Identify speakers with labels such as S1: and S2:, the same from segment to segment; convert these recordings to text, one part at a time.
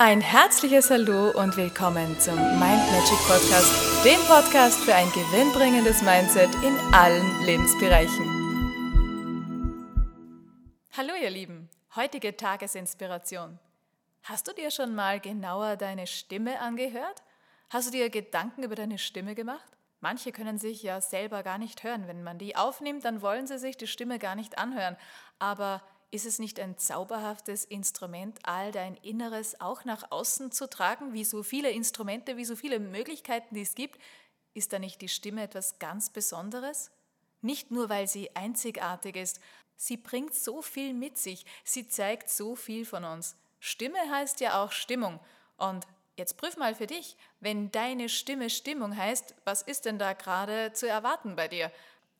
S1: Ein herzliches Hallo und willkommen zum Mind Magic Podcast, dem Podcast für ein gewinnbringendes Mindset in allen Lebensbereichen. Hallo ihr Lieben, heutige Tagesinspiration. Hast du dir schon mal genauer deine Stimme angehört? Hast du dir Gedanken über deine Stimme gemacht? Manche können sich ja selber gar nicht hören. Wenn man die aufnimmt, dann wollen sie sich die Stimme gar nicht anhören. Aber ist es nicht ein zauberhaftes Instrument, all dein Inneres auch nach außen zu tragen, wie so viele Instrumente, wie so viele Möglichkeiten, die es gibt? Ist da nicht die Stimme etwas ganz Besonderes? Nicht nur, weil sie einzigartig ist, sie bringt so viel mit sich, sie zeigt so viel von uns. Stimme heißt ja auch Stimmung. Und jetzt prüf mal für dich, wenn deine Stimme Stimmung heißt, was ist denn da gerade zu erwarten bei dir?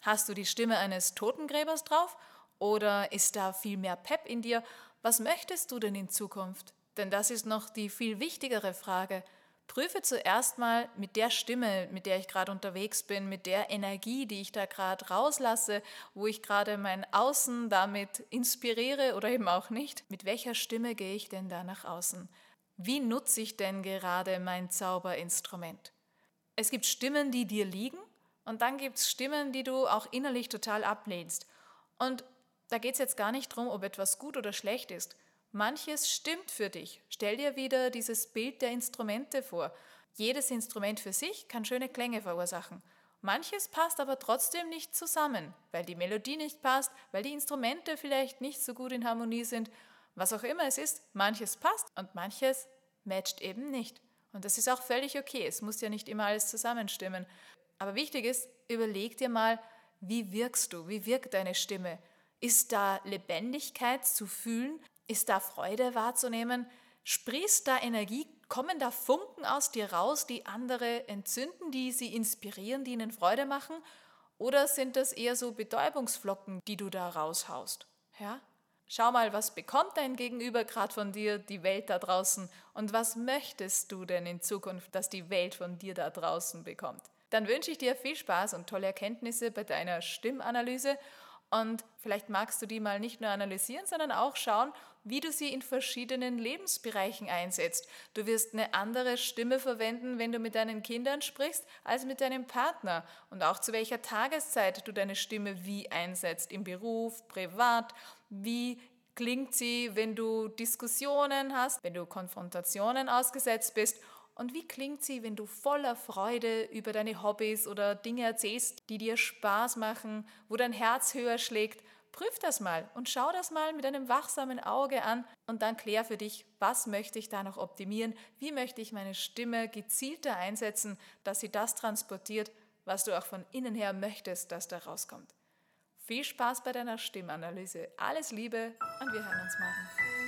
S1: Hast du die Stimme eines Totengräbers drauf oder ist da viel mehr Pep in dir? Was möchtest du denn in Zukunft? Denn das ist noch die viel wichtigere Frage. Prüfe zuerst mal mit der Stimme, mit der ich gerade unterwegs bin, mit der Energie, die ich da gerade rauslasse, wo ich gerade mein Außen damit inspiriere oder eben auch nicht. Mit welcher Stimme gehe ich denn da nach außen? Wie nutze ich denn gerade mein Zauberinstrument? Es gibt Stimmen, die dir liegen und dann gibt es Stimmen, die du auch innerlich total ablehnst. Und da geht es jetzt gar nicht darum, ob etwas gut oder schlecht ist. Manches stimmt für dich. Stell dir wieder dieses Bild der Instrumente vor. Jedes Instrument für sich kann schöne Klänge verursachen. Manches passt aber trotzdem nicht zusammen, weil die Melodie nicht passt, weil die Instrumente vielleicht nicht so gut in Harmonie sind. Was auch immer es ist, manches passt und manches matcht eben nicht. Und das ist auch völlig okay. Es muss ja nicht immer alles zusammenstimmen. Aber wichtig ist, überleg dir mal, wie wirkst du? Wie wirkt deine Stimme? Ist da Lebendigkeit zu fühlen? Ist da Freude wahrzunehmen? Sprießt da Energie? Kommen da Funken aus dir raus, die andere entzünden, die sie inspirieren, die ihnen Freude machen? Oder sind das eher so Betäubungsflocken, die du da raushaust? Ja? Schau mal, was bekommt dein Gegenüber gerade von dir, die Welt da draußen? Und was möchtest du denn in Zukunft, dass die Welt von dir da draußen bekommt? Dann wünsche ich dir viel Spaß und tolle Erkenntnisse bei deiner Stimmanalyse und vielleicht magst du die mal nicht nur analysieren, sondern auch schauen, wie du sie in verschiedenen Lebensbereichen einsetzt. Du wirst eine andere Stimme verwenden, wenn du mit deinen Kindern sprichst, als mit deinem Partner. Und auch zu welcher Tageszeit du deine Stimme wie einsetzt. Im Beruf, privat, wie klingt sie, wenn du Diskussionen hast, wenn du Konfrontationen ausgesetzt bist und wie klingt sie, wenn du voller Freude über deine Hobbys oder Dinge erzählst, die dir Spaß machen, wo dein Herz höher schlägt? Prüf das mal und schau das mal mit einem wachsamen Auge an und dann klär für dich, was möchte ich da noch optimieren, wie möchte ich meine Stimme gezielter einsetzen, dass sie das transportiert, was du auch von innen her möchtest, dass da rauskommt. Viel Spaß bei deiner Stimmanalyse. Alles Liebe und wir hören uns morgen.